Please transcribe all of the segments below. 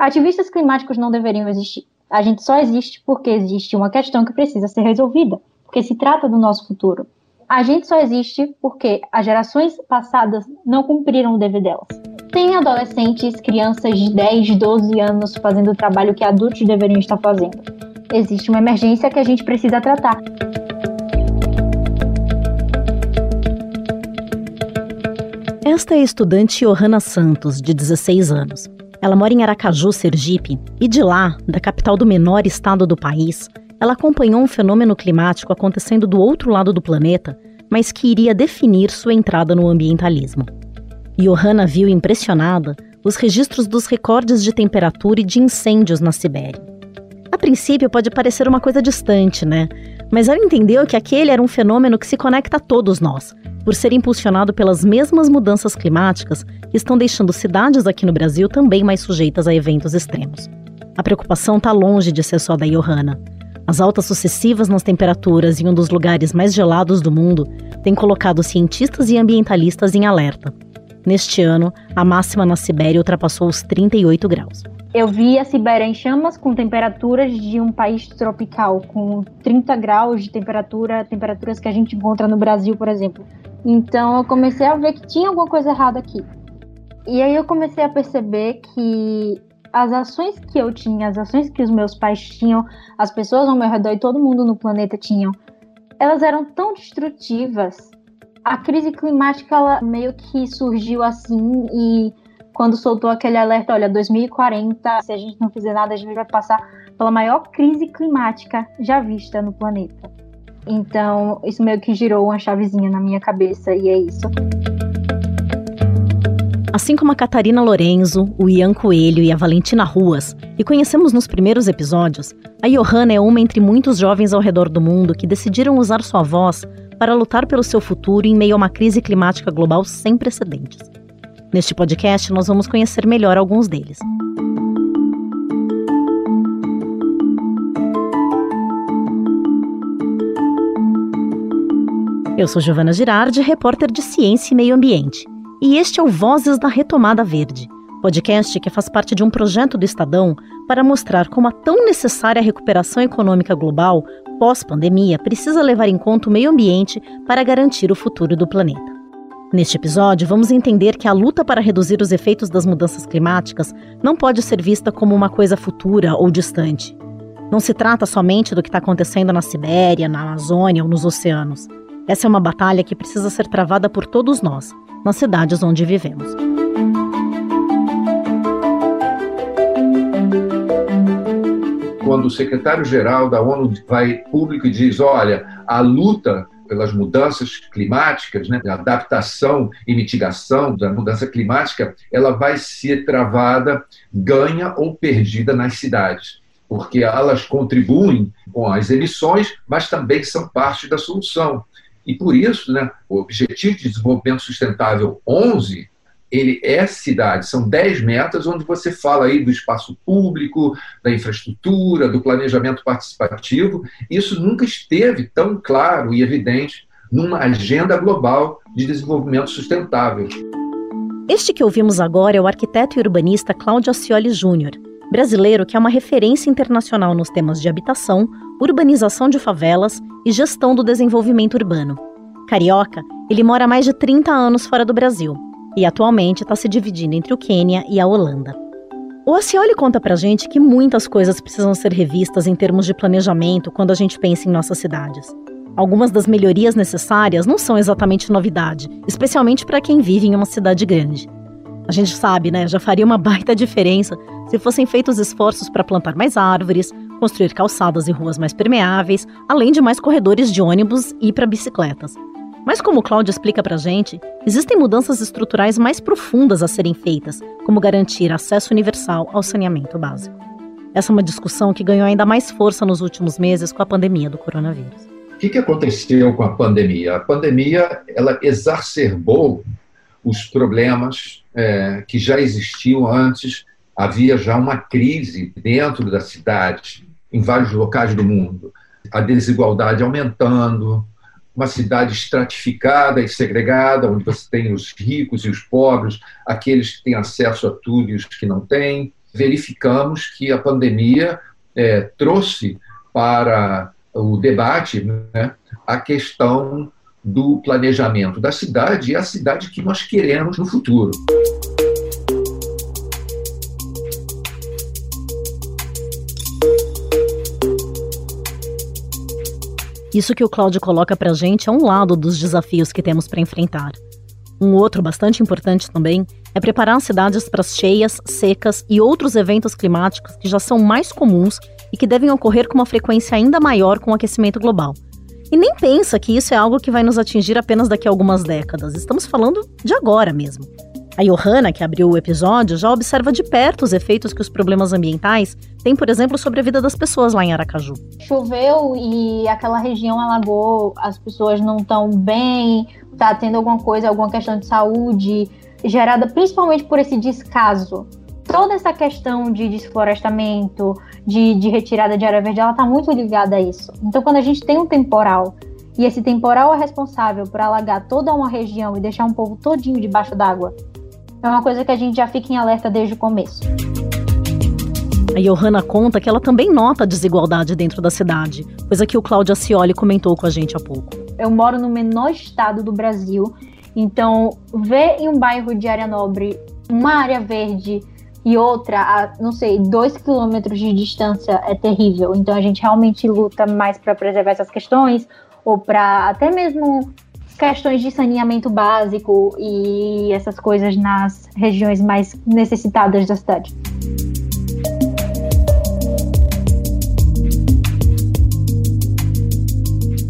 Ativistas climáticos não deveriam existir. A gente só existe porque existe uma questão que precisa ser resolvida, porque se trata do nosso futuro. A gente só existe porque as gerações passadas não cumpriram o dever delas. Tem adolescentes, crianças de 10, 12 anos fazendo o trabalho que adultos deveriam estar fazendo. Existe uma emergência que a gente precisa tratar. Esta é a estudante Johanna Santos, de 16 anos. Ela mora em Aracaju, Sergipe, e de lá, da capital do menor estado do país, ela acompanhou um fenômeno climático acontecendo do outro lado do planeta, mas que iria definir sua entrada no ambientalismo. Johanna viu impressionada os registros dos recordes de temperatura e de incêndios na Sibéria. A princípio pode parecer uma coisa distante, né? Mas ela entendeu que aquele era um fenômeno que se conecta a todos nós, por ser impulsionado pelas mesmas mudanças climáticas que estão deixando cidades aqui no Brasil também mais sujeitas a eventos extremos. A preocupação está longe de ser só da Johanna. As altas sucessivas nas temperaturas em um dos lugares mais gelados do mundo têm colocado cientistas e ambientalistas em alerta. Neste ano, a máxima na Sibéria ultrapassou os 38 graus. Eu vi a Sibéria em chamas com temperaturas de um país tropical, com 30 graus de temperatura, temperaturas que a gente encontra no Brasil, por exemplo. Então eu comecei a ver que tinha alguma coisa errada aqui. E aí eu comecei a perceber que as ações que eu tinha, as ações que os meus pais tinham, as pessoas ao meu redor e todo mundo no planeta tinham, elas eram tão destrutivas. A crise climática ela meio que surgiu assim e quando soltou aquele alerta, olha, 2040, se a gente não fizer nada, a gente vai passar pela maior crise climática já vista no planeta. Então, isso meio que girou uma chavezinha na minha cabeça e é isso. Assim como a Catarina Lorenzo, o Ian Coelho e a Valentina Ruas, que conhecemos nos primeiros episódios, a Johanna é uma entre muitos jovens ao redor do mundo que decidiram usar sua voz para lutar pelo seu futuro em meio a uma crise climática global sem precedentes. Neste podcast, nós vamos conhecer melhor alguns deles. Eu sou Giovana Girardi, repórter de Ciência e Meio Ambiente, e este é o Vozes da Retomada Verde, podcast que faz parte de um projeto do Estadão para mostrar como a tão necessária recuperação econômica global pós-pandemia precisa levar em conta o meio ambiente para garantir o futuro do planeta. Neste episódio, vamos entender que a luta para reduzir os efeitos das mudanças climáticas não pode ser vista como uma coisa futura ou distante. Não se trata somente do que está acontecendo na Sibéria, na Amazônia ou nos oceanos. Essa é uma batalha que precisa ser travada por todos nós, nas cidades onde vivemos. Quando o secretário-geral da ONU vai público e diz: olha, a luta pelas mudanças climáticas, né, a adaptação e mitigação da mudança climática, ela vai ser travada, ganha ou perdida nas cidades, porque elas contribuem com as emissões, mas também são parte da solução. E por isso, né, o Objetivo de Desenvolvimento Sustentável 11, ele é cidade, são 10 metas onde você fala aí do espaço público, da infraestrutura, do planejamento participativo. Isso nunca esteve tão claro e evidente numa agenda global de desenvolvimento sustentável. Este que ouvimos agora é o arquiteto e urbanista Cláudio Ascioli Júnior, brasileiro que é uma referência internacional nos temas de habitação, urbanização de favelas e gestão do desenvolvimento urbano. Carioca, ele mora há mais de 30 anos fora do Brasil e atualmente está se dividindo entre o Quênia e a Holanda. O Acioli conta pra gente que muitas coisas precisam ser revistas em termos de planejamento quando a gente pensa em nossas cidades. Algumas das melhorias necessárias não são exatamente novidade, especialmente para quem vive em uma cidade grande. A gente sabe, né? Já faria uma baita diferença se fossem feitos esforços para plantar mais árvores, construir calçadas e ruas mais permeáveis, além de mais corredores de ônibus e para bicicletas. Mas como o Cláudio explica para a gente, existem mudanças estruturais mais profundas a serem feitas, como garantir acesso universal ao saneamento básico. Essa é uma discussão que ganhou ainda mais força nos últimos meses com a pandemia do coronavírus. O que, que aconteceu com a pandemia? A pandemia ela exacerbou os problemas é, que já existiam antes. Havia já uma crise dentro da cidade, em vários locais do mundo. A desigualdade aumentando, uma cidade estratificada e segregada, onde você tem os ricos e os pobres, aqueles que têm acesso a tudo e os que não têm. verificamos que a pandemia é, trouxe para o debate né, a questão do planejamento da cidade e a cidade que nós queremos no futuro. Isso que o Cláudio coloca para a gente é um lado dos desafios que temos para enfrentar. Um outro bastante importante também é preparar as cidades para as cheias, secas e outros eventos climáticos que já são mais comuns e que devem ocorrer com uma frequência ainda maior com o aquecimento global. E nem pensa que isso é algo que vai nos atingir apenas daqui a algumas décadas. Estamos falando de agora mesmo. A Johanna, que abriu o episódio, já observa de perto os efeitos que os problemas ambientais têm, por exemplo, sobre a vida das pessoas lá em Aracaju. Choveu e aquela região alagou, as pessoas não estão bem, está tendo alguma coisa, alguma questão de saúde, gerada principalmente por esse descaso. Toda essa questão de desflorestamento, de, de retirada de área verde, ela está muito ligada a isso. Então, quando a gente tem um temporal e esse temporal é responsável por alagar toda uma região e deixar um povo todinho debaixo d'água, é uma coisa que a gente já fica em alerta desde o começo. A Johanna conta que ela também nota a desigualdade dentro da cidade, coisa que o Cláudio Acioli comentou com a gente há pouco. Eu moro no menor estado do Brasil, então ver em um bairro de área nobre uma área verde e outra a, não sei, dois quilômetros de distância é terrível. Então a gente realmente luta mais para preservar essas questões ou para até mesmo questões de saneamento básico e essas coisas nas regiões mais necessitadas da cidade.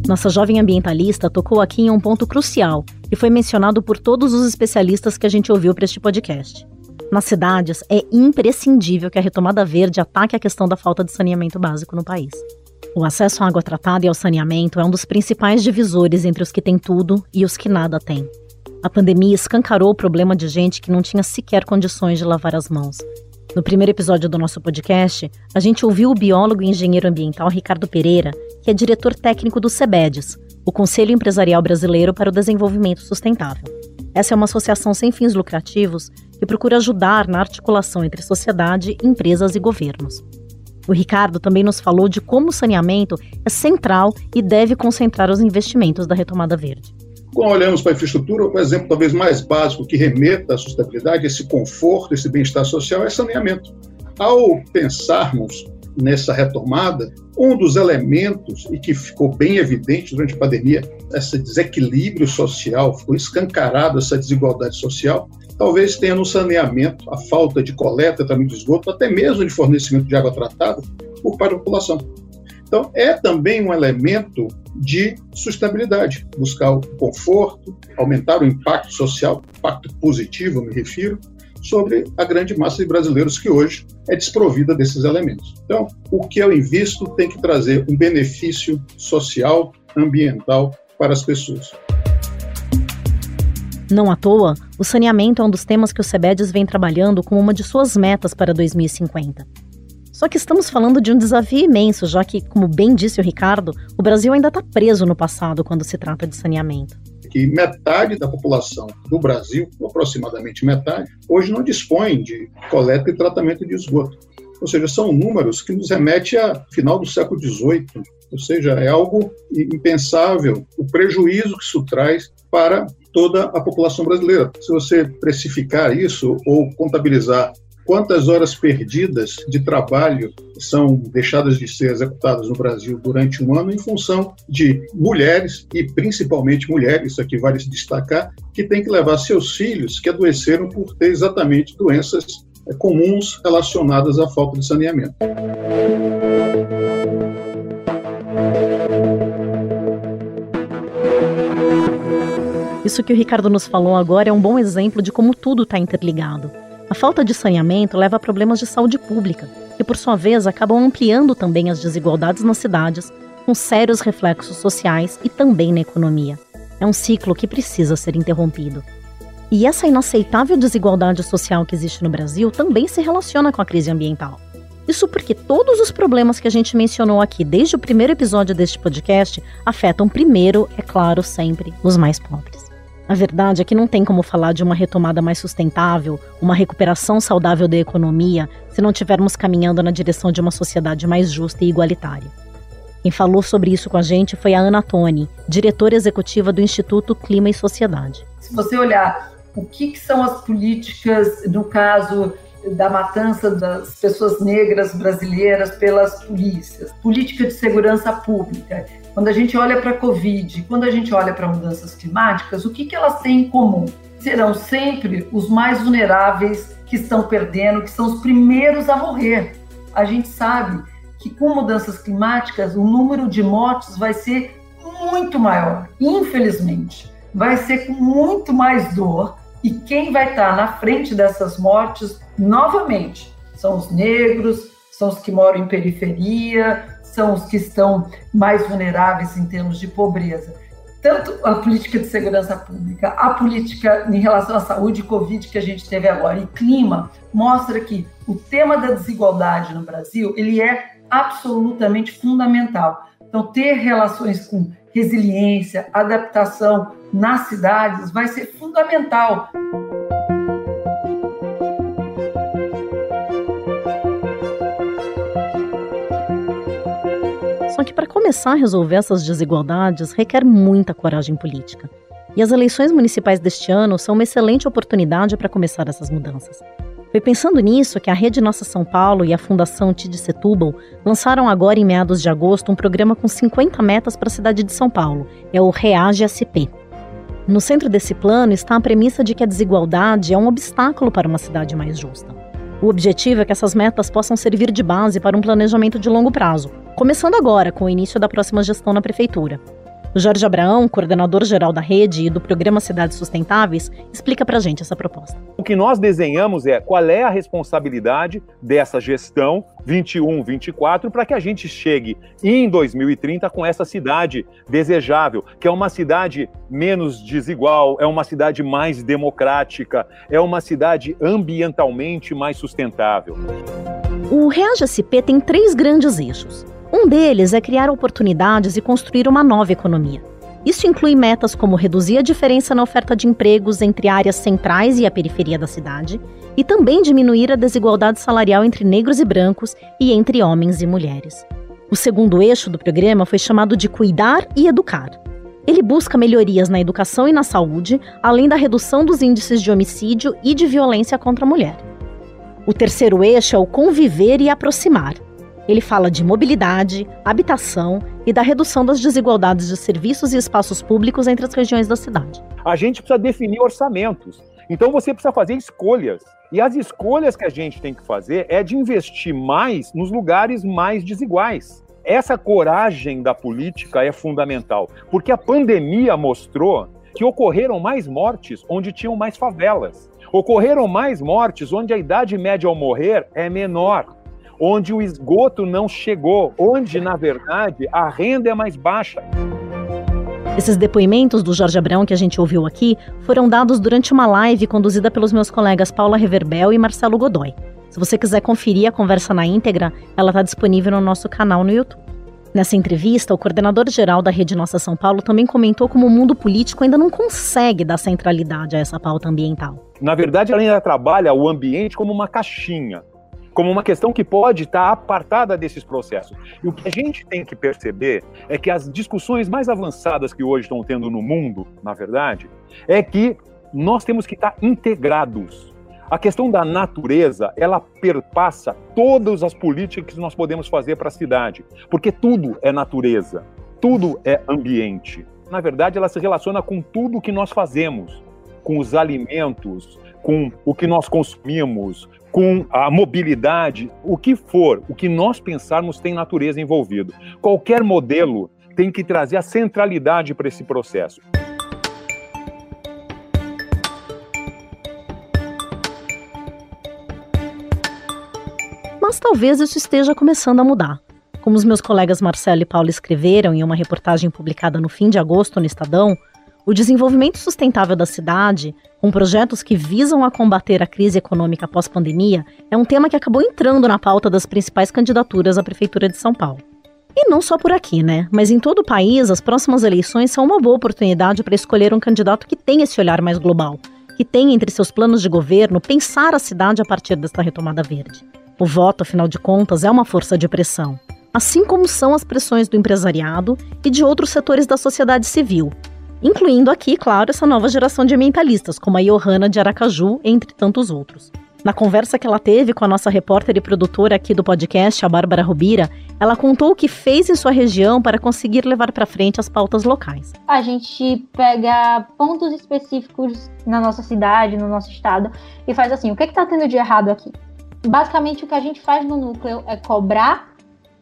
Nossa jovem ambientalista tocou aqui em um ponto crucial e foi mencionado por todos os especialistas que a gente ouviu para este podcast. Nas cidades, é imprescindível que a retomada verde ataque a questão da falta de saneamento básico no país. O acesso à água tratada e ao saneamento é um dos principais divisores entre os que têm tudo e os que nada têm. A pandemia escancarou o problema de gente que não tinha sequer condições de lavar as mãos. No primeiro episódio do nosso podcast, a gente ouviu o biólogo e engenheiro ambiental Ricardo Pereira, que é diretor técnico do SEBEDES, o Conselho Empresarial Brasileiro para o Desenvolvimento Sustentável. Essa é uma associação sem fins lucrativos que procura ajudar na articulação entre sociedade, empresas e governos. O Ricardo também nos falou de como o saneamento é central e deve concentrar os investimentos da retomada verde. Quando olhamos para a infraestrutura, o exemplo talvez mais básico que remeta à sustentabilidade, esse conforto, esse bem-estar social, é saneamento. Ao pensarmos nessa retomada, um dos elementos, e que ficou bem evidente durante a pandemia, esse desequilíbrio social, ficou escancarado essa desigualdade social, talvez tenha no saneamento a falta de coleta, também de esgoto, até mesmo de fornecimento de água tratada por parte da população. Então, é também um elemento de sustentabilidade, buscar o conforto, aumentar o impacto social, impacto positivo, me refiro, sobre a grande massa de brasileiros que hoje é desprovida desses elementos. Então, o que eu invisto tem que trazer um benefício social, ambiental para as pessoas. Não à toa, o saneamento é um dos temas que o SEBEDES vem trabalhando como uma de suas metas para 2050. Só que estamos falando de um desafio imenso, já que, como bem disse o Ricardo, o Brasil ainda está preso no passado quando se trata de saneamento. Que metade da população do Brasil, aproximadamente metade, hoje não dispõe de coleta e tratamento de esgoto. Ou seja, são números que nos remetem a final do século XVIII, ou seja, é algo impensável o prejuízo que isso traz para toda a população brasileira. Se você precificar isso ou contabilizar quantas horas perdidas de trabalho são deixadas de ser executadas no Brasil durante um ano em função de mulheres, e principalmente mulheres, isso aqui vale se destacar, que têm que levar seus filhos que adoeceram por ter exatamente doenças é, comuns relacionadas à falta de saneamento. Isso que o Ricardo nos falou agora é um bom exemplo de como tudo está interligado. A falta de saneamento leva a problemas de saúde pública, que por sua vez acabam ampliando também as desigualdades nas cidades, com sérios reflexos sociais e também na economia. É um ciclo que precisa ser interrompido. E essa inaceitável desigualdade social que existe no Brasil também se relaciona com a crise ambiental. Isso porque todos os problemas que a gente mencionou aqui desde o primeiro episódio deste podcast afetam primeiro, é claro, sempre, os mais pobres. A verdade é que não tem como falar de uma retomada mais sustentável, uma recuperação saudável da economia, se não estivermos caminhando na direção de uma sociedade mais justa e igualitária. Quem falou sobre isso com a gente foi a Ana Toni, diretora executiva do Instituto Clima e Sociedade. Se você olhar o que, que são as políticas, no caso da matança das pessoas negras brasileiras pelas polícias, política de segurança pública. Quando a gente olha para a Covid, quando a gente olha para mudanças climáticas, o que, que elas têm em comum? Serão sempre os mais vulneráveis que estão perdendo, que são os primeiros a morrer. A gente sabe que com mudanças climáticas o número de mortes vai ser muito maior, infelizmente. Vai ser com muito mais dor e quem vai estar na frente dessas mortes novamente são os negros, são os que moram em periferia, são os que estão mais vulneráveis em termos de pobreza. Tanto a política de segurança pública, a política em relação à saúde e Covid que a gente teve agora e clima, mostra que o tema da desigualdade no Brasil ele é absolutamente fundamental. Então, ter relações com resiliência, adaptação nas cidades vai ser fundamental. Só que para começar a resolver essas desigualdades requer muita coragem política. E as eleições municipais deste ano são uma excelente oportunidade para começar essas mudanças. Foi pensando nisso que a Rede Nossa São Paulo e a Fundação Tid Setúbal lançaram agora em meados de agosto um programa com 50 metas para a cidade de São Paulo. É o Reage SP. No centro desse plano está a premissa de que a desigualdade é um obstáculo para uma cidade mais justa. O objetivo é que essas metas possam servir de base para um planejamento de longo prazo, começando agora com o início da próxima gestão na prefeitura. Jorge Abraão, coordenador geral da rede e do programa Cidades Sustentáveis, explica para a gente essa proposta. O que nós desenhamos é qual é a responsabilidade dessa gestão 21-24 para que a gente chegue em 2030 com essa cidade desejável, que é uma cidade menos desigual, é uma cidade mais democrática, é uma cidade ambientalmente mais sustentável. O Reage SP tem três grandes eixos. Um deles é criar oportunidades e construir uma nova economia. Isso inclui metas como reduzir a diferença na oferta de empregos entre áreas centrais e a periferia da cidade, e também diminuir a desigualdade salarial entre negros e brancos e entre homens e mulheres. O segundo eixo do programa foi chamado de Cuidar e Educar. Ele busca melhorias na educação e na saúde, além da redução dos índices de homicídio e de violência contra a mulher. O terceiro eixo é o Conviver e Aproximar ele fala de mobilidade, habitação e da redução das desigualdades de serviços e espaços públicos entre as regiões da cidade. A gente precisa definir orçamentos. Então você precisa fazer escolhas. E as escolhas que a gente tem que fazer é de investir mais nos lugares mais desiguais. Essa coragem da política é fundamental, porque a pandemia mostrou que ocorreram mais mortes onde tinham mais favelas. Ocorreram mais mortes onde a idade média ao morrer é menor onde o esgoto não chegou, onde, na verdade, a renda é mais baixa. Esses depoimentos do Jorge Abrão que a gente ouviu aqui foram dados durante uma live conduzida pelos meus colegas Paula Reverbel e Marcelo Godoy. Se você quiser conferir a conversa na íntegra, ela está disponível no nosso canal no YouTube. Nessa entrevista, o coordenador-geral da Rede Nossa São Paulo também comentou como o mundo político ainda não consegue dar centralidade a essa pauta ambiental. Na verdade, ela ainda trabalha o ambiente como uma caixinha como uma questão que pode estar apartada desses processos. E o que a gente tem que perceber é que as discussões mais avançadas que hoje estão tendo no mundo, na verdade, é que nós temos que estar integrados. A questão da natureza, ela perpassa todas as políticas que nós podemos fazer para a cidade, porque tudo é natureza, tudo é ambiente. Na verdade, ela se relaciona com tudo que nós fazemos, com os alimentos, com o que nós consumimos, com a mobilidade, o que for, o que nós pensarmos tem natureza envolvido. Qualquer modelo tem que trazer a centralidade para esse processo. Mas talvez isso esteja começando a mudar. Como os meus colegas Marcelo e Paulo escreveram em uma reportagem publicada no fim de agosto no Estadão, o desenvolvimento sustentável da cidade, com projetos que visam a combater a crise econômica pós-pandemia, é um tema que acabou entrando na pauta das principais candidaturas à Prefeitura de São Paulo. E não só por aqui, né? Mas em todo o país, as próximas eleições são uma boa oportunidade para escolher um candidato que tenha esse olhar mais global, que tenha entre seus planos de governo pensar a cidade a partir desta retomada verde. O voto, afinal de contas, é uma força de pressão, assim como são as pressões do empresariado e de outros setores da sociedade civil, incluindo aqui, claro, essa nova geração de ambientalistas, como a Johanna de Aracaju, entre tantos outros. Na conversa que ela teve com a nossa repórter e produtora aqui do podcast, a Bárbara Rubira, ela contou o que fez em sua região para conseguir levar para frente as pautas locais. A gente pega pontos específicos na nossa cidade, no nosso estado, e faz assim: o que é está tendo de errado aqui? Basicamente, o que a gente faz no núcleo é cobrar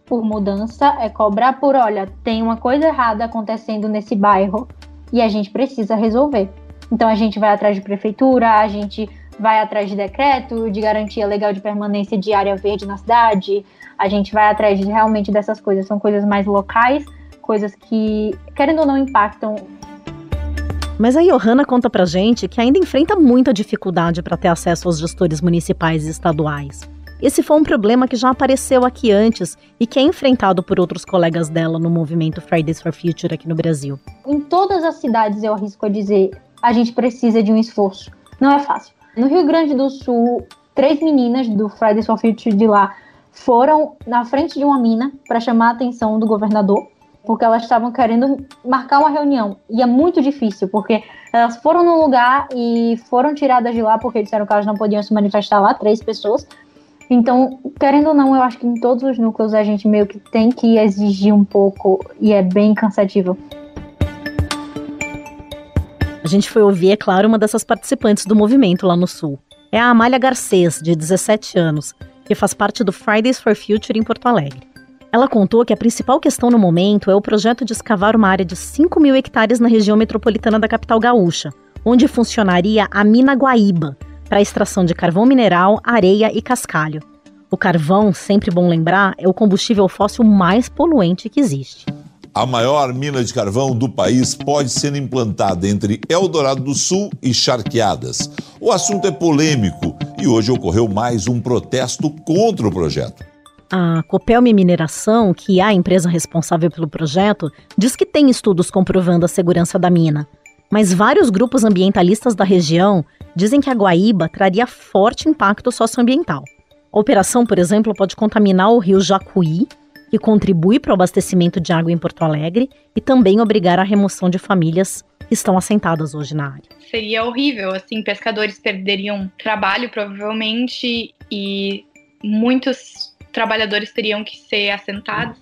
por mudança, é cobrar por: olha, tem uma coisa errada acontecendo nesse bairro e a gente precisa resolver. Então, a gente vai atrás de prefeitura, a gente vai atrás de decreto, de garantia legal de permanência de área verde na cidade, a gente vai atrás de realmente dessas coisas. São coisas mais locais, coisas que, querendo ou não, impactam. Mas a Johanna conta pra gente que ainda enfrenta muita dificuldade para ter acesso aos gestores municipais e estaduais. Esse foi um problema que já apareceu aqui antes e que é enfrentado por outros colegas dela no movimento Fridays for Future aqui no Brasil. Em todas as cidades, eu arrisco a dizer, a gente precisa de um esforço. Não é fácil. No Rio Grande do Sul, três meninas do Fridays for Future de lá foram na frente de uma mina para chamar a atenção do governador, porque elas estavam querendo marcar uma reunião. E é muito difícil, porque elas foram no lugar e foram tiradas de lá porque disseram que elas não podiam se manifestar lá, três pessoas. Então, querendo ou não, eu acho que em todos os núcleos a gente meio que tem que exigir um pouco e é bem cansativo. A gente foi ouvir, é claro, uma dessas participantes do movimento lá no Sul. É a Amália Garcês, de 17 anos, que faz parte do Fridays for Future em Porto Alegre. Ela contou que a principal questão no momento é o projeto de escavar uma área de 5 mil hectares na região metropolitana da capital gaúcha, onde funcionaria a mina Guaíba, para a extração de carvão mineral, areia e cascalho. O carvão, sempre bom lembrar, é o combustível fóssil mais poluente que existe. A maior mina de carvão do país pode ser implantada entre Eldorado do Sul e Charqueadas. O assunto é polêmico e hoje ocorreu mais um protesto contra o projeto. A Copelme Mineração, que é a empresa responsável pelo projeto, diz que tem estudos comprovando a segurança da mina. Mas vários grupos ambientalistas da região dizem que a Guaíba traria forte impacto socioambiental. A operação, por exemplo, pode contaminar o rio Jacuí, que contribui para o abastecimento de água em Porto Alegre e também obrigar a remoção de famílias que estão assentadas hoje na área. Seria horrível, assim, pescadores perderiam trabalho provavelmente e muitos trabalhadores teriam que ser assentados.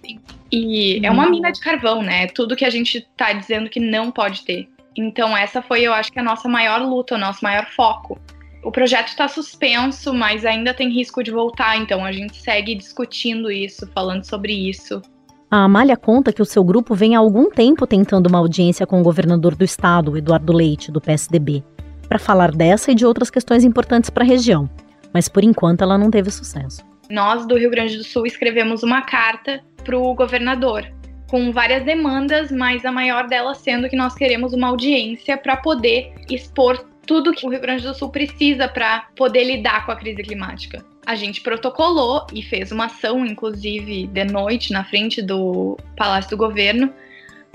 E é uma mina de carvão, né? Tudo que a gente está dizendo que não pode ter. Então essa foi, eu acho que a nossa maior luta, o nosso maior foco. O projeto está suspenso, mas ainda tem risco de voltar, então a gente segue discutindo isso, falando sobre isso. A Amália conta que o seu grupo vem há algum tempo tentando uma audiência com o governador do estado, Eduardo Leite, do PSDB, para falar dessa e de outras questões importantes para a região, mas por enquanto ela não teve sucesso. Nós do Rio Grande do Sul escrevemos uma carta para o governador com várias demandas, mas a maior delas sendo que nós queremos uma audiência para poder expor tudo que o Rio Grande do Sul precisa para poder lidar com a crise climática. A gente protocolou e fez uma ação, inclusive de noite, na frente do Palácio do Governo,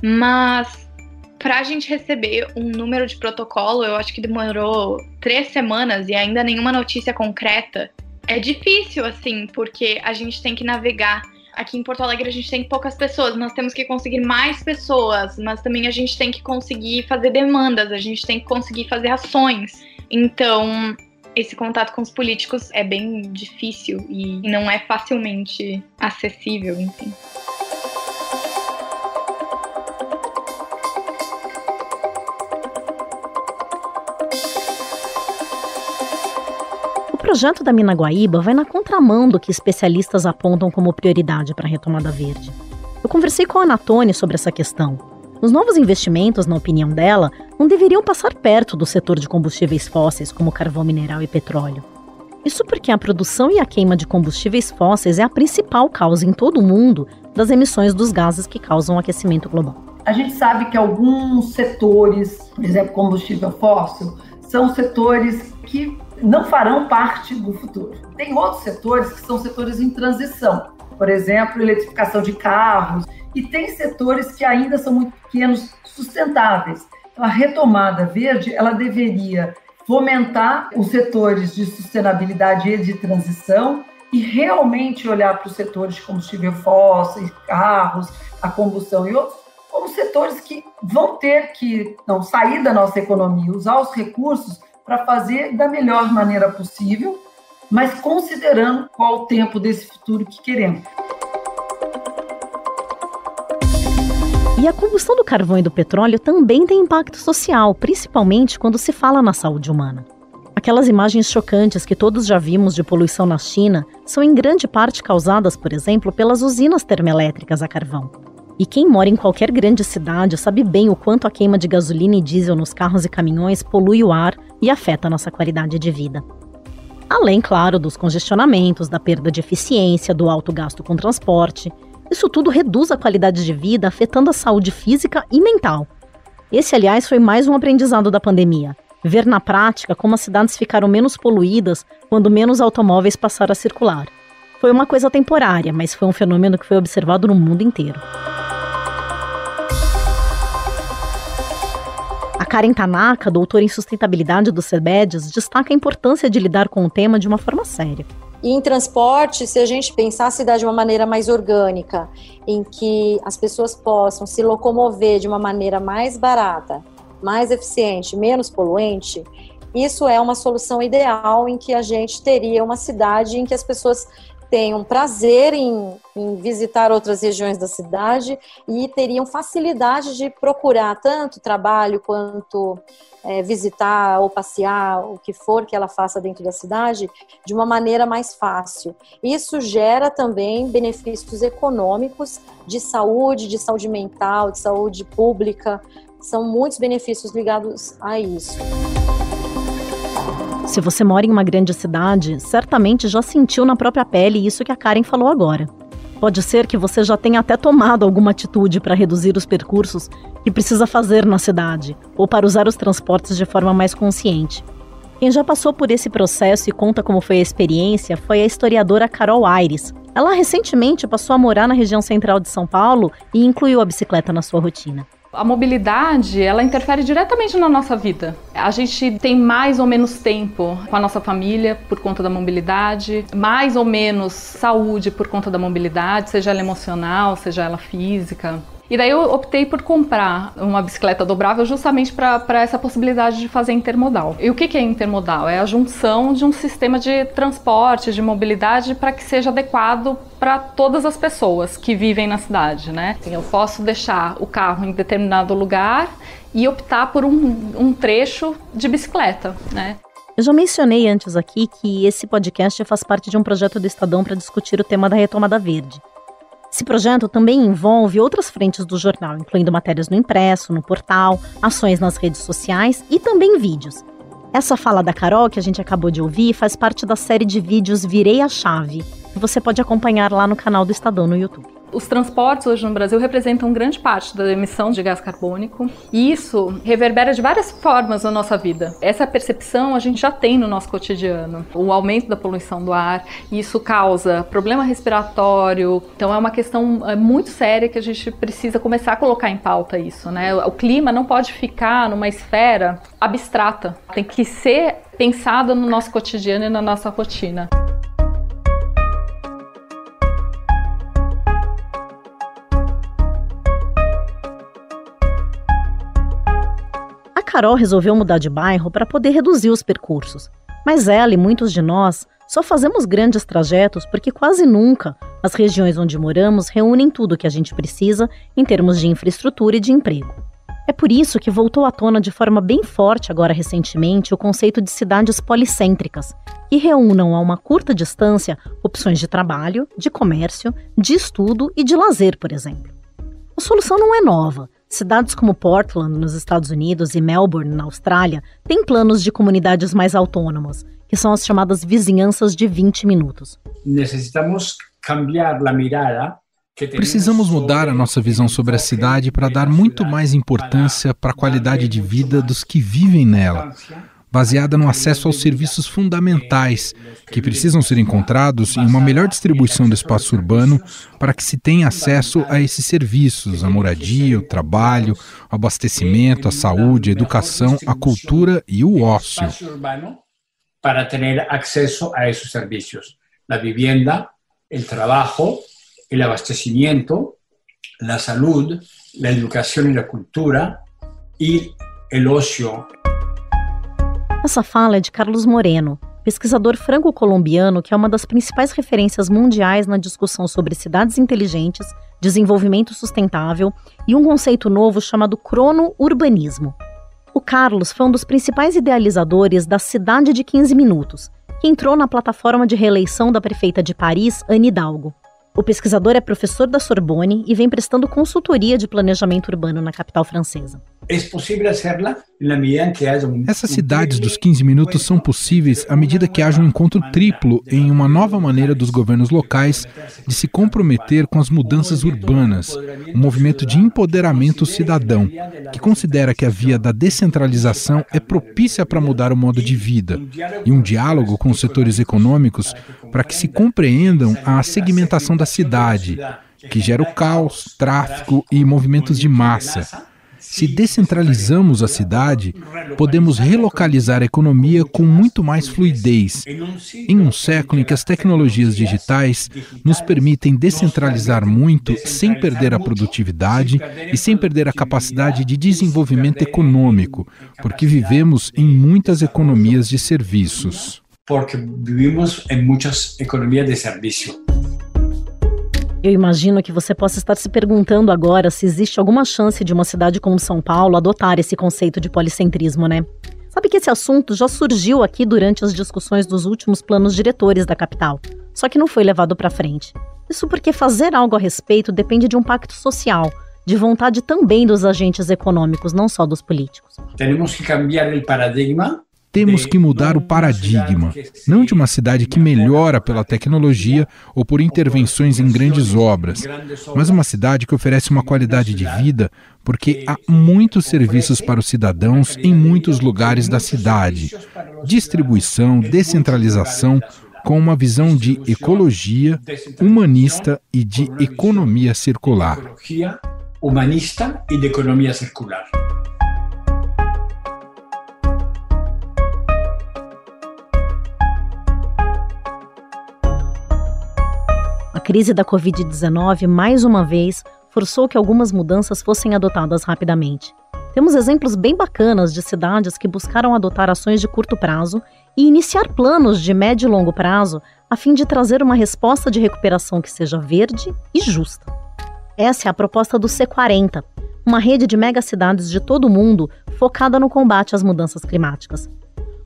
mas para a gente receber um número de protocolo, eu acho que demorou três semanas e ainda nenhuma notícia concreta. É difícil, assim, porque a gente tem que navegar aqui em Porto Alegre a gente tem poucas pessoas, nós temos que conseguir mais pessoas, mas também a gente tem que conseguir fazer demandas, a gente tem que conseguir fazer ações. Então, esse contato com os políticos é bem difícil e não é facilmente acessível, enfim. Projeto da Mina Guaíba vai na contramão do que especialistas apontam como prioridade para a retomada verde. Eu conversei com a Anatone sobre essa questão. Os novos investimentos, na opinião dela, não deveriam passar perto do setor de combustíveis fósseis, como carvão mineral e petróleo. Isso porque a produção e a queima de combustíveis fósseis é a principal causa em todo o mundo das emissões dos gases que causam o aquecimento global. A gente sabe que alguns setores, por exemplo, combustível fóssil, são setores que não farão parte do futuro. Tem outros setores que são setores em transição. por exemplo, eletrificação de carros, e tem setores que ainda são muito pequenos sustentáveis. Então, a retomada verde, ela deveria fomentar os setores de sustentabilidade e de transição e realmente olhar para os setores de combustível fóssil, carros, a combustão e outros, como setores que vão ter que não, sair da nossa economia, usar os recursos para fazer da melhor maneira possível, mas considerando qual o tempo desse futuro que queremos. E a combustão do carvão e do petróleo também tem impacto social, principalmente quando se fala na saúde humana. Aquelas imagens chocantes que todos já vimos de poluição na China são em grande parte causadas, por exemplo, pelas usinas termoelétricas a carvão. E quem mora em qualquer grande cidade sabe bem o quanto a queima de gasolina e diesel nos carros e caminhões polui o ar e afeta a nossa qualidade de vida. Além, claro, dos congestionamentos, da perda de eficiência, do alto gasto com transporte. Isso tudo reduz a qualidade de vida, afetando a saúde física e mental. Esse, aliás, foi mais um aprendizado da pandemia ver na prática como as cidades ficaram menos poluídas quando menos automóveis passaram a circular. Foi uma coisa temporária, mas foi um fenômeno que foi observado no mundo inteiro. A Karen Tanaka, doutora em sustentabilidade do CEBEDES, destaca a importância de lidar com o tema de uma forma séria. E em transporte, se a gente pensar a cidade de uma maneira mais orgânica, em que as pessoas possam se locomover de uma maneira mais barata, mais eficiente, menos poluente, isso é uma solução ideal em que a gente teria uma cidade em que as pessoas tenham prazer em, em, visitar outras regiões da cidade e teriam facilidade de procurar tanto trabalho quanto é, visitar ou passear, o que for que ela faça dentro da cidade, de uma maneira mais fácil. Isso gera também benefícios econômicos de saúde, de saúde mental, de saúde pública, são muitos benefícios ligados a isso. Se você mora em uma grande cidade, certamente já sentiu na própria pele isso que a Karen falou agora. Pode ser que você já tenha até tomado alguma atitude para reduzir os percursos que precisa fazer na cidade, ou para usar os transportes de forma mais consciente. Quem já passou por esse processo e conta como foi a experiência foi a historiadora Carol Aires. Ela recentemente passou a morar na região central de São Paulo e incluiu a bicicleta na sua rotina. A mobilidade, ela interfere diretamente na nossa vida. A gente tem mais ou menos tempo com a nossa família por conta da mobilidade, mais ou menos saúde por conta da mobilidade, seja ela emocional, seja ela física. E daí eu optei por comprar uma bicicleta dobrável justamente para essa possibilidade de fazer intermodal. E o que, que é intermodal? É a junção de um sistema de transporte, de mobilidade para que seja adequado para todas as pessoas que vivem na cidade, né? Assim, eu posso deixar o carro em determinado lugar e optar por um, um trecho de bicicleta, né? Eu já mencionei antes aqui que esse podcast faz parte de um projeto do Estadão para discutir o tema da retomada verde. Esse projeto também envolve outras frentes do jornal, incluindo matérias no impresso, no portal, ações nas redes sociais e também vídeos. Essa fala da Carol que a gente acabou de ouvir faz parte da série de vídeos Virei a Chave, que você pode acompanhar lá no canal do Estadão no YouTube. Os transportes hoje no Brasil representam grande parte da emissão de gás carbônico e isso reverbera de várias formas na nossa vida. Essa percepção a gente já tem no nosso cotidiano. O aumento da poluição do ar, isso causa problema respiratório. Então é uma questão é, muito séria que a gente precisa começar a colocar em pauta isso, né? O clima não pode ficar numa esfera abstrata. Tem que ser pensado no nosso cotidiano e na nossa rotina. Carol resolveu mudar de bairro para poder reduzir os percursos. Mas ela e muitos de nós só fazemos grandes trajetos porque quase nunca as regiões onde moramos reúnem tudo o que a gente precisa em termos de infraestrutura e de emprego. É por isso que voltou à tona de forma bem forte agora recentemente o conceito de cidades policêntricas, que reúnam a uma curta distância opções de trabalho, de comércio, de estudo e de lazer, por exemplo. A solução não é nova, Cidades como Portland, nos Estados Unidos, e Melbourne, na Austrália, têm planos de comunidades mais autônomas, que são as chamadas vizinhanças de 20 minutos. Necessitamos cambiar a mirada Precisamos mudar a nossa visão sobre a cidade para dar muito mais importância para a qualidade de vida dos que vivem nela. Baseada no acesso aos serviços fundamentais, que precisam ser encontrados em uma melhor distribuição do espaço urbano para que se tenha acesso a esses serviços, a moradia, o trabalho, o abastecimento, a saúde, a educação, a cultura e o ócio. Para ter acesso a esses serviços, a vivienda, o trabalho, o abastecimento, a saúde, a educação e a cultura e o ócio. Essa fala é de Carlos Moreno, pesquisador franco-colombiano que é uma das principais referências mundiais na discussão sobre cidades inteligentes, desenvolvimento sustentável e um conceito novo chamado crono-urbanismo. O Carlos foi um dos principais idealizadores da Cidade de 15 Minutos, que entrou na plataforma de reeleição da prefeita de Paris, Anne Hidalgo. O pesquisador é professor da Sorbonne e vem prestando consultoria de planejamento urbano na capital francesa. Essas cidades dos 15 minutos são possíveis à medida que haja um encontro triplo em uma nova maneira dos governos locais de se comprometer com as mudanças urbanas, um movimento de empoderamento cidadão, que considera que a via da descentralização é propícia para mudar o modo de vida, e um diálogo com os setores econômicos para que se compreendam a segmentação da cidade, que gera o caos, tráfico e movimentos de massa se descentralizamos a cidade, podemos relocalizar a economia com muito mais fluidez. Em um século em que as tecnologias digitais nos permitem descentralizar muito sem perder a produtividade e sem perder a capacidade de desenvolvimento econômico, porque vivemos em muitas economias de serviços. Porque vivimos em muitas economias de serviço. Eu imagino que você possa estar se perguntando agora se existe alguma chance de uma cidade como São Paulo adotar esse conceito de policentrismo, né? Sabe que esse assunto já surgiu aqui durante as discussões dos últimos planos diretores da capital, só que não foi levado para frente. Isso porque fazer algo a respeito depende de um pacto social, de vontade também dos agentes econômicos, não só dos políticos. Temos que cambiar o paradigma temos que mudar o paradigma, não de uma cidade que melhora pela tecnologia ou por intervenções em grandes obras, mas uma cidade que oferece uma qualidade de vida porque há muitos serviços para os cidadãos em muitos lugares da cidade. Distribuição, descentralização, com uma visão de ecologia humanista e de economia circular. Humanista e de economia circular. Crise da Covid-19, mais uma vez, forçou que algumas mudanças fossem adotadas rapidamente. Temos exemplos bem bacanas de cidades que buscaram adotar ações de curto prazo e iniciar planos de médio e longo prazo a fim de trazer uma resposta de recuperação que seja verde e justa. Essa é a proposta do C40, uma rede de megacidades de todo o mundo focada no combate às mudanças climáticas.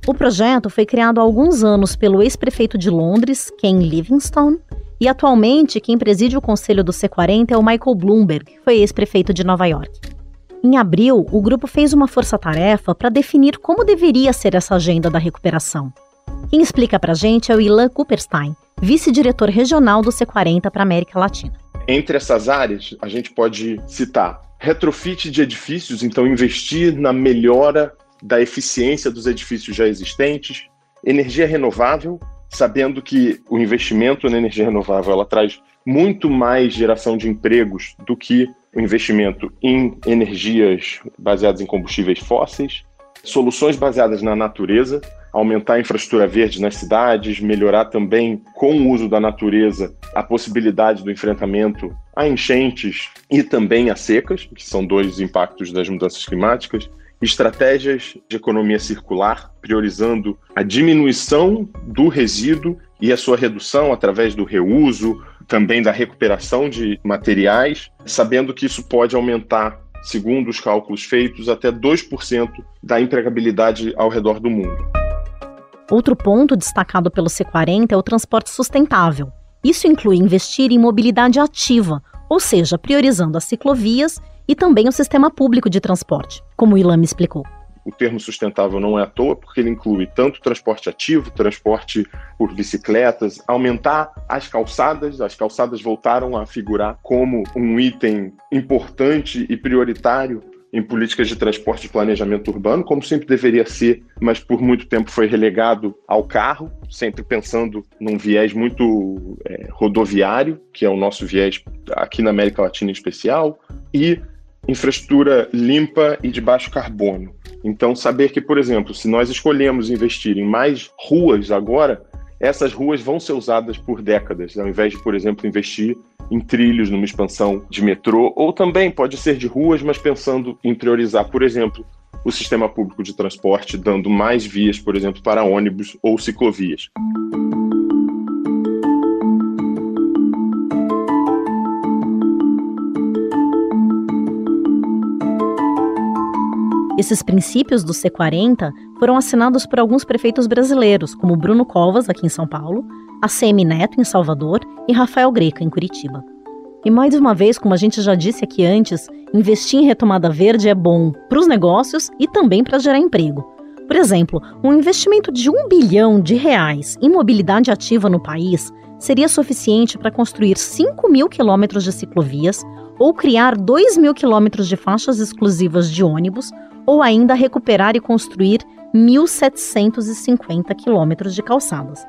O projeto foi criado há alguns anos pelo ex-prefeito de Londres, Ken Livingstone, e atualmente, quem preside o conselho do C40 é o Michael Bloomberg, que foi ex-prefeito de Nova York. Em abril, o grupo fez uma força-tarefa para definir como deveria ser essa agenda da recuperação. Quem explica para a gente é o Ilan Cooperstein, vice-diretor regional do C40 para América Latina. Entre essas áreas, a gente pode citar retrofit de edifícios, então investir na melhora da eficiência dos edifícios já existentes, energia renovável, sabendo que o investimento na energia renovável ela traz muito mais geração de empregos do que o investimento em energias baseadas em combustíveis fósseis, soluções baseadas na natureza, aumentar a infraestrutura verde nas cidades, melhorar também com o uso da natureza a possibilidade do enfrentamento a enchentes e também a secas, que são dois impactos das mudanças climáticas estratégias de economia circular, priorizando a diminuição do resíduo e a sua redução através do reuso, também da recuperação de materiais, sabendo que isso pode aumentar, segundo os cálculos feitos, até 2% da empregabilidade ao redor do mundo. Outro ponto destacado pelo C40 é o transporte sustentável. Isso inclui investir em mobilidade ativa, ou seja, priorizando as ciclovias e também o sistema público de transporte, como o Ilan me explicou. O termo sustentável não é à toa, porque ele inclui tanto transporte ativo, transporte por bicicletas, aumentar as calçadas. As calçadas voltaram a figurar como um item importante e prioritário em políticas de transporte e planejamento urbano, como sempre deveria ser, mas por muito tempo foi relegado ao carro, sempre pensando num viés muito é, rodoviário, que é o nosso viés aqui na América Latina em especial, e infraestrutura limpa e de baixo carbono. Então, saber que, por exemplo, se nós escolhemos investir em mais ruas agora, essas ruas vão ser usadas por décadas, ao invés de, por exemplo, investir em trilhos, numa expansão de metrô, ou também pode ser de ruas, mas pensando em priorizar, por exemplo, o sistema público de transporte, dando mais vias, por exemplo, para ônibus ou ciclovias. Esses princípios do C40 foram assinados por alguns prefeitos brasileiros, como Bruno Covas, aqui em São Paulo, ACM Neto, em Salvador, e Rafael Greca, em Curitiba. E mais uma vez, como a gente já disse aqui antes, investir em retomada verde é bom para os negócios e também para gerar emprego. Por exemplo, um investimento de um bilhão de reais em mobilidade ativa no país seria suficiente para construir 5 mil quilômetros de ciclovias ou criar 2 mil quilômetros de faixas exclusivas de ônibus ou ainda recuperar e construir 1.750 quilômetros de calçadas.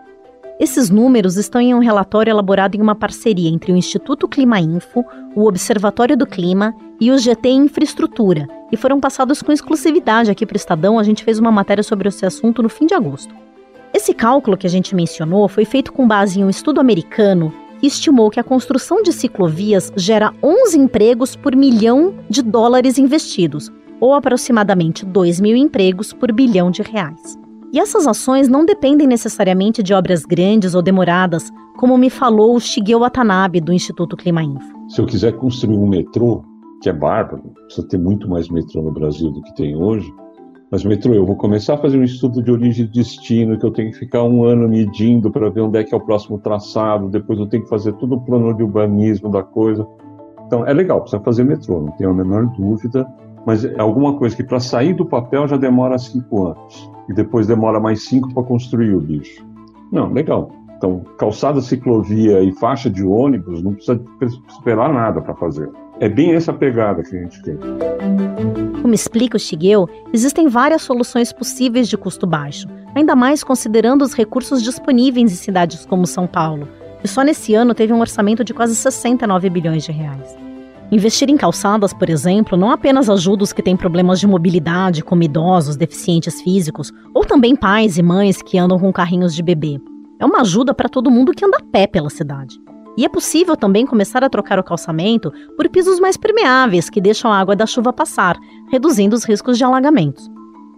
Esses números estão em um relatório elaborado em uma parceria entre o Instituto Clima Info, o Observatório do Clima e o GT Infraestrutura, e foram passados com exclusividade aqui para o Estadão. A gente fez uma matéria sobre esse assunto no fim de agosto. Esse cálculo que a gente mencionou foi feito com base em um estudo americano que estimou que a construção de ciclovias gera 11 empregos por milhão de dólares investidos, ou aproximadamente 2 mil empregos por bilhão de reais. E essas ações não dependem necessariamente de obras grandes ou demoradas, como me falou o Shigeo Watanabe, do Instituto Clima Info. Se eu quiser construir um metrô, que é bárbaro, precisa ter muito mais metrô no Brasil do que tem hoje, mas metrô, eu vou começar a fazer um estudo de origem e destino, que eu tenho que ficar um ano medindo para ver onde é que é o próximo traçado, depois eu tenho que fazer todo o plano de urbanismo da coisa. Então, é legal, precisa fazer metrô, não tenho a menor dúvida, mas é alguma coisa que para sair do papel já demora cinco anos e depois demora mais cinco para construir o bicho. Não, legal. Então, calçada, ciclovia e faixa de ônibus não precisa esperar nada para fazer. É bem essa pegada que a gente tem. Como explica o Shigeu, existem várias soluções possíveis de custo baixo, ainda mais considerando os recursos disponíveis em cidades como São Paulo, que só nesse ano teve um orçamento de quase 69 bilhões de reais. Investir em calçadas, por exemplo, não apenas ajuda os que têm problemas de mobilidade, como idosos, deficientes físicos, ou também pais e mães que andam com carrinhos de bebê. É uma ajuda para todo mundo que anda a pé pela cidade. E é possível também começar a trocar o calçamento por pisos mais permeáveis que deixam a água da chuva passar, reduzindo os riscos de alagamentos.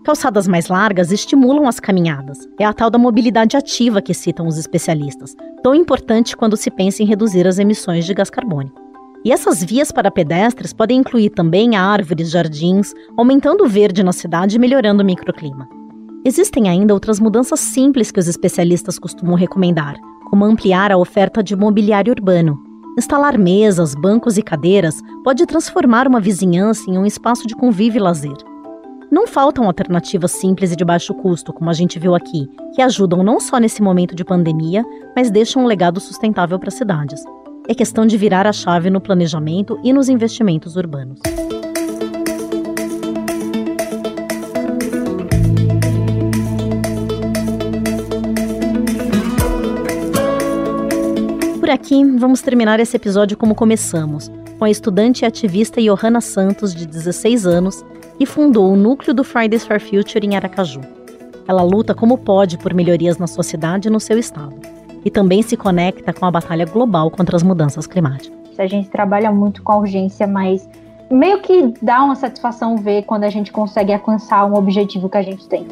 Calçadas mais largas estimulam as caminhadas. É a tal da mobilidade ativa que citam os especialistas, tão importante quando se pensa em reduzir as emissões de gás carbônico. E essas vias para pedestres podem incluir também árvores, jardins, aumentando o verde na cidade e melhorando o microclima. Existem ainda outras mudanças simples que os especialistas costumam recomendar, como ampliar a oferta de mobiliário urbano. Instalar mesas, bancos e cadeiras pode transformar uma vizinhança em um espaço de convívio e lazer. Não faltam alternativas simples e de baixo custo, como a gente viu aqui, que ajudam não só nesse momento de pandemia, mas deixam um legado sustentável para as cidades é questão de virar a chave no planejamento e nos investimentos urbanos. Por aqui, vamos terminar esse episódio como começamos, com a estudante e ativista Johanna Santos, de 16 anos, que fundou o núcleo do Fridays for Future em Aracaju. Ela luta como pode por melhorias na sociedade e no seu estado e também se conecta com a batalha global contra as mudanças climáticas. A gente trabalha muito com a urgência, mas meio que dá uma satisfação ver quando a gente consegue alcançar um objetivo que a gente tem.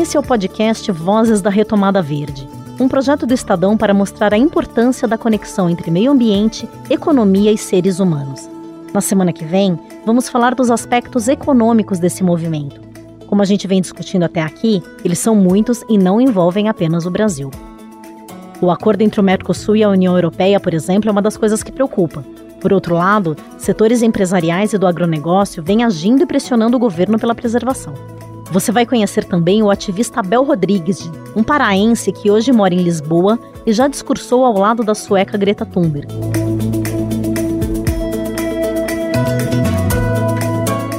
Esse é o podcast Vozes da Retomada Verde, um projeto do Estadão para mostrar a importância da conexão entre meio ambiente, economia e seres humanos. Na semana que vem, vamos falar dos aspectos econômicos desse movimento. Como a gente vem discutindo até aqui, eles são muitos e não envolvem apenas o Brasil. O acordo entre o Mercosul e a União Europeia, por exemplo, é uma das coisas que preocupa. Por outro lado, setores empresariais e do agronegócio vêm agindo e pressionando o governo pela preservação. Você vai conhecer também o ativista Abel Rodrigues, um paraense que hoje mora em Lisboa e já discursou ao lado da sueca Greta Thunberg.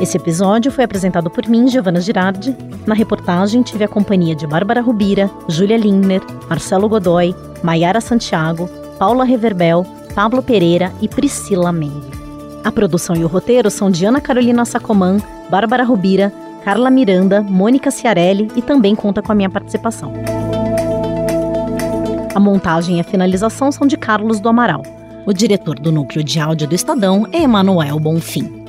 Esse episódio foi apresentado por mim, Giovana Girardi. Na reportagem tive a companhia de Bárbara Rubira, Júlia Lindner, Marcelo Godoy, Maiara Santiago, Paula Reverbel, Pablo Pereira e Priscila Mengue. A produção e o roteiro são de Ana Carolina Sacomã, Bárbara Rubira, Carla Miranda, Mônica Ciarelli e também conta com a minha participação. A montagem e a finalização são de Carlos do Amaral. O diretor do núcleo de áudio do Estadão é Emanuel Bonfim.